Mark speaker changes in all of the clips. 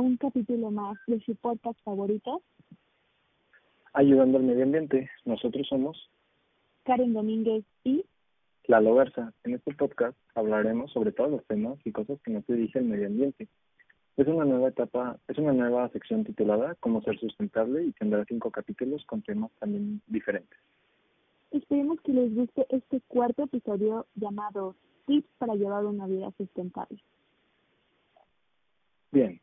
Speaker 1: un capítulo más de su podcast favorito.
Speaker 2: Ayudando al medio ambiente, nosotros somos
Speaker 1: Karen Domínguez y
Speaker 2: Lalo Garza. En este podcast hablaremos sobre todos los temas y cosas que nos dirige el medio ambiente. Es una nueva etapa, es una nueva sección titulada Cómo ser sustentable y tendrá cinco capítulos con temas también diferentes.
Speaker 1: Esperemos que les guste este cuarto episodio llamado Tips para llevar una vida sustentable.
Speaker 2: Bien,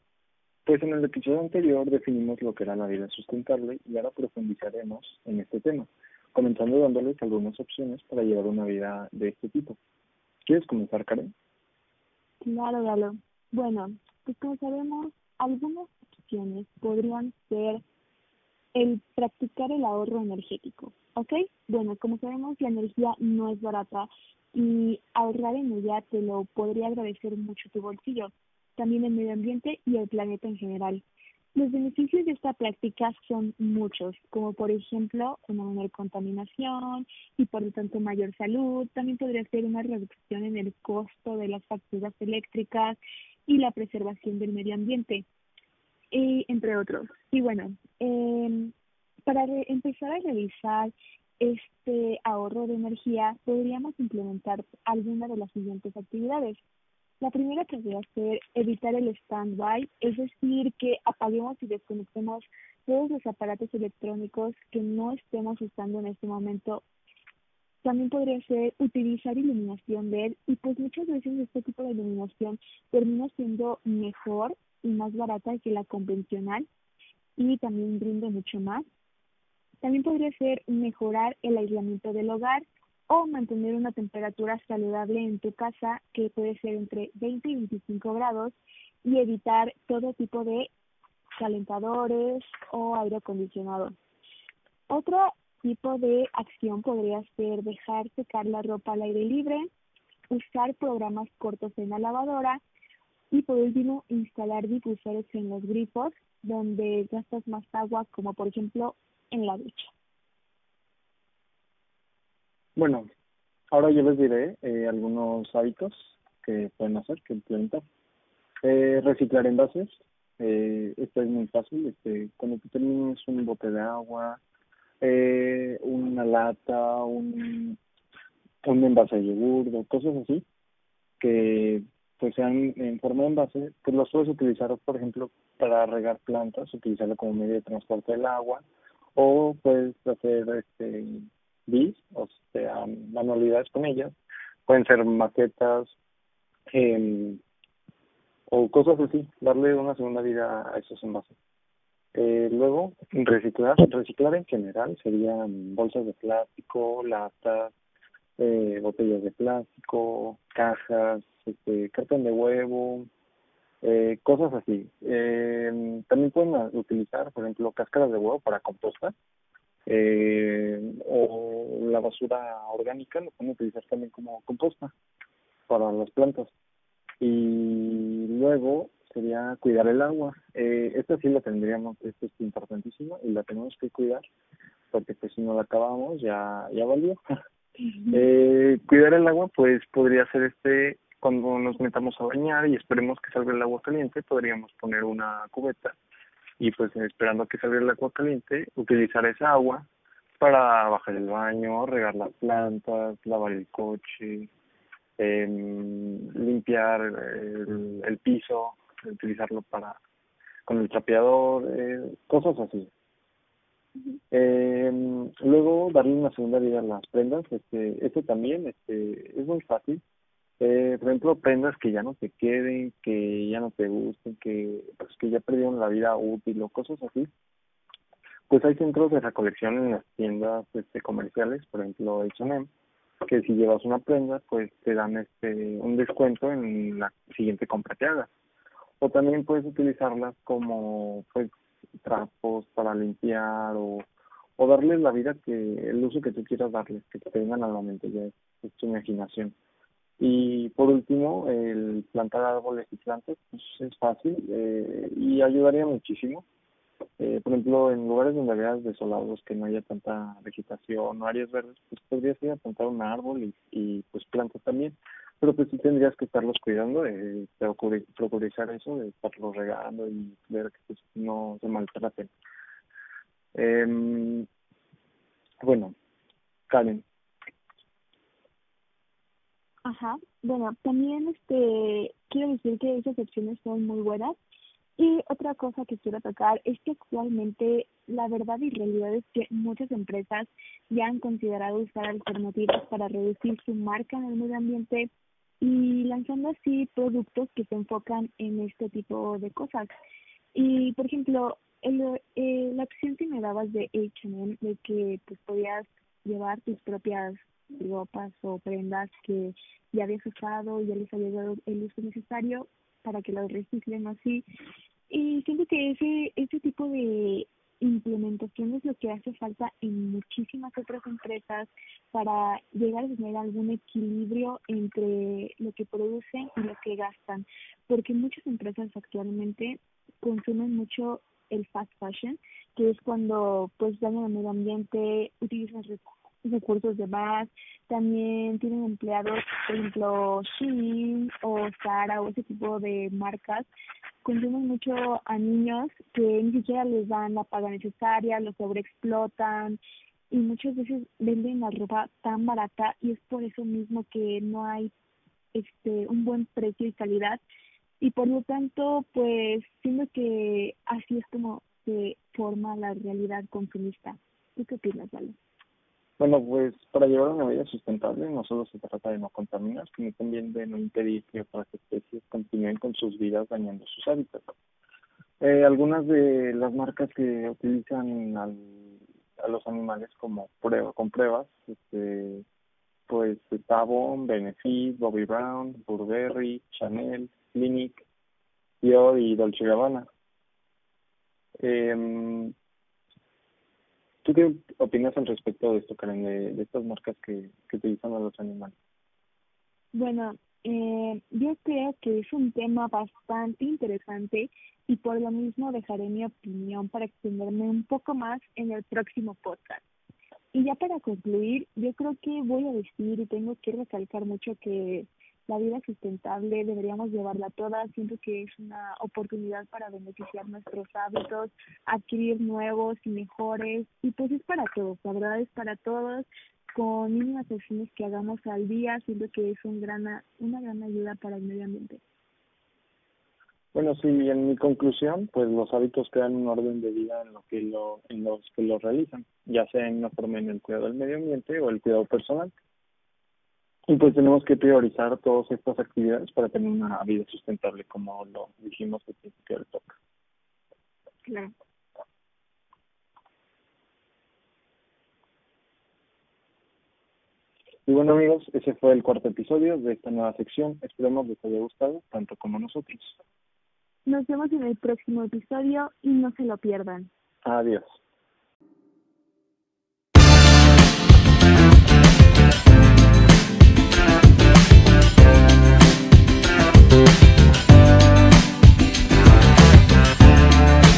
Speaker 2: pues en el episodio anterior definimos lo que era la vida sustentable y ahora profundizaremos en este tema, comenzando dándoles algunas opciones para llevar una vida de este tipo. ¿Quieres comenzar, Karen?
Speaker 1: Claro, Galo. Bueno, pues como sabemos, algunas opciones podrían ser el practicar el ahorro energético, ¿ok? Bueno, como sabemos, la energía no es barata y ahorrar en ella te lo podría agradecer mucho tu bolsillo también el medio ambiente y el planeta en general. Los beneficios de esta práctica son muchos, como por ejemplo una menor contaminación y por lo tanto mayor salud. También podría ser una reducción en el costo de las facturas eléctricas y la preservación del medio ambiente, y, entre otros. Y bueno, eh, para empezar a realizar este ahorro de energía, podríamos implementar alguna de las siguientes actividades. La primera podría ser evitar el stand-by, es decir, que apaguemos y desconectemos todos los aparatos electrónicos que no estemos usando en este momento. También podría ser utilizar iluminación LED y pues muchas veces este tipo de iluminación termina siendo mejor y más barata que la convencional y también brinda mucho más. También podría ser mejorar el aislamiento del hogar o mantener una temperatura saludable en tu casa que puede ser entre 20 y 25 grados y evitar todo tipo de calentadores o aire acondicionado. Otro tipo de acción podría ser dejar secar la ropa al aire libre, usar programas cortos en la lavadora y por último instalar difusores en los grifos donde gastas más agua como por ejemplo en la ducha.
Speaker 2: Bueno, ahora yo les diré eh, algunos hábitos que pueden hacer, que implementar. Eh, reciclar envases. Eh, esto es muy fácil. Este, cuando tú termines un bote de agua, eh, una lata, un, un envase de yogur, cosas así, que pues sean en forma de envase, pues los puedes utilizar, por ejemplo, para regar plantas, utilizarlo como medio de transporte del agua, o puedes hacer este bis, o sea, manualidades con ellas. Pueden ser maquetas eh, o cosas así, darle una segunda vida a esos envases. Eh, luego, reciclar, reciclar en general serían bolsas de plástico, latas, eh, botellas de plástico, cajas, este, cartón de huevo, eh, cosas así. Eh, también pueden utilizar, por ejemplo, cáscaras de huevo para composta eh, o la basura orgánica lo pueden utilizar también como composta para las plantas. Y luego sería cuidar el agua. Eh, esta sí la tendríamos, esto es importantísimo y la tenemos que cuidar porque pues si no la acabamos ya, ya valió. eh, cuidar el agua pues podría ser este cuando nos metamos a bañar y esperemos que salga el agua caliente, podríamos poner una cubeta y pues esperando a que salga el agua caliente, utilizar esa agua para bajar el baño, regar las plantas, lavar el coche, eh, limpiar el, el, piso, utilizarlo para con el trapeador, eh, cosas así. Eh, luego darle una segunda vida a las prendas, este, este también, este, es muy fácil eh, por ejemplo, prendas que ya no te queden, que ya no te gusten, que pues que ya perdieron la vida útil o cosas así. Pues hay centros de recolección en las tiendas este, comerciales, por ejemplo H&M, que si llevas una prenda, pues te dan este un descuento en la siguiente compra que hagas. O también puedes utilizarlas como pues trapos para limpiar o, o darles la vida que el uso que tú quieras darles, que te vengan a la mente, ya es tu imaginación. Y por último, el plantar árboles y plantas pues es fácil eh, y ayudaría muchísimo. Eh, por ejemplo, en lugares donde veas desolados, que no haya tanta vegetación o áreas verdes, pues podrías ir a plantar un árbol y, y pues plantas también. pero pues sí tendrías que estarlos cuidando, eh, procurar eso, de estarlos regando y ver que pues, no se maltraten. Eh, bueno, Karen.
Speaker 1: Ajá, bueno, también este quiero decir que esas opciones son muy buenas. Y otra cosa que quiero tocar es que actualmente la verdad y realidad es que muchas empresas ya han considerado usar alternativas para reducir su marca en el medio ambiente y lanzando así productos que se enfocan en este tipo de cosas. Y, por ejemplo, el, eh, la opción que me dabas de H&M, de que pues podías llevar tus propias ropas o prendas que ya habías usado y ya les había dado el uso necesario para que las reciclen así. Y siento que ese, ese tipo de implementación es lo que hace falta en muchísimas otras empresas para llegar a tener algún equilibrio entre lo que producen y lo que gastan, porque muchas empresas actualmente consumen mucho el fast fashion, que es cuando pues dañan el medio ambiente, utilizan recursos de más, también tienen empleados, por ejemplo, Shein o Zara o ese tipo de marcas, consumen mucho a niños que ni siquiera les dan la paga necesaria, los sobreexplotan y muchas veces venden la ropa tan barata y es por eso mismo que no hay este un buen precio y calidad y por lo tanto pues siento que así es como se forma la realidad consumista. ¿Tú qué opinas, Vale?
Speaker 2: Bueno, pues para llevar una vida sustentable no solo se trata de no contaminar, sino también de no impedir que otras especies continúen con sus vidas dañando sus hábitats. Eh, algunas de las marcas que utilizan a los animales como prueba, con pruebas, este, pues Avon, Benefit, Bobby Brown, Burberry, Chanel, Clinic, Dior y Dolce Gabbana. Eh, ¿Tú qué opinas al respecto de esto, Karen, de, estas marcas que, que utilizan a los animales?
Speaker 1: Bueno, eh, yo creo que es un tema bastante interesante y por lo mismo dejaré mi opinión para extenderme un poco más en el próximo podcast. Y ya para concluir, yo creo que voy a decir y tengo que recalcar mucho que la vida sustentable deberíamos llevarla toda. Siento que es una oportunidad para beneficiar nuestros hábitos, adquirir nuevos y mejores. Y pues es para todos, la verdad es para todos. Con mínimas acciones que hagamos al día, siento que es un gran, una gran ayuda para el medio ambiente.
Speaker 2: Bueno, sí, en mi conclusión, pues los hábitos crean un orden de vida en lo que lo, en los que lo realizan, ya sea en una forma en el cuidado del medio ambiente o el cuidado personal. Y pues tenemos que priorizar todas estas actividades para tener una vida sustentable, como lo dijimos al principio del talk.
Speaker 1: Claro.
Speaker 2: Y bueno amigos, ese fue el cuarto episodio de esta nueva sección. Esperemos que les haya gustado, tanto como nosotros.
Speaker 1: Nos vemos en el próximo episodio y no se lo pierdan.
Speaker 2: Adiós.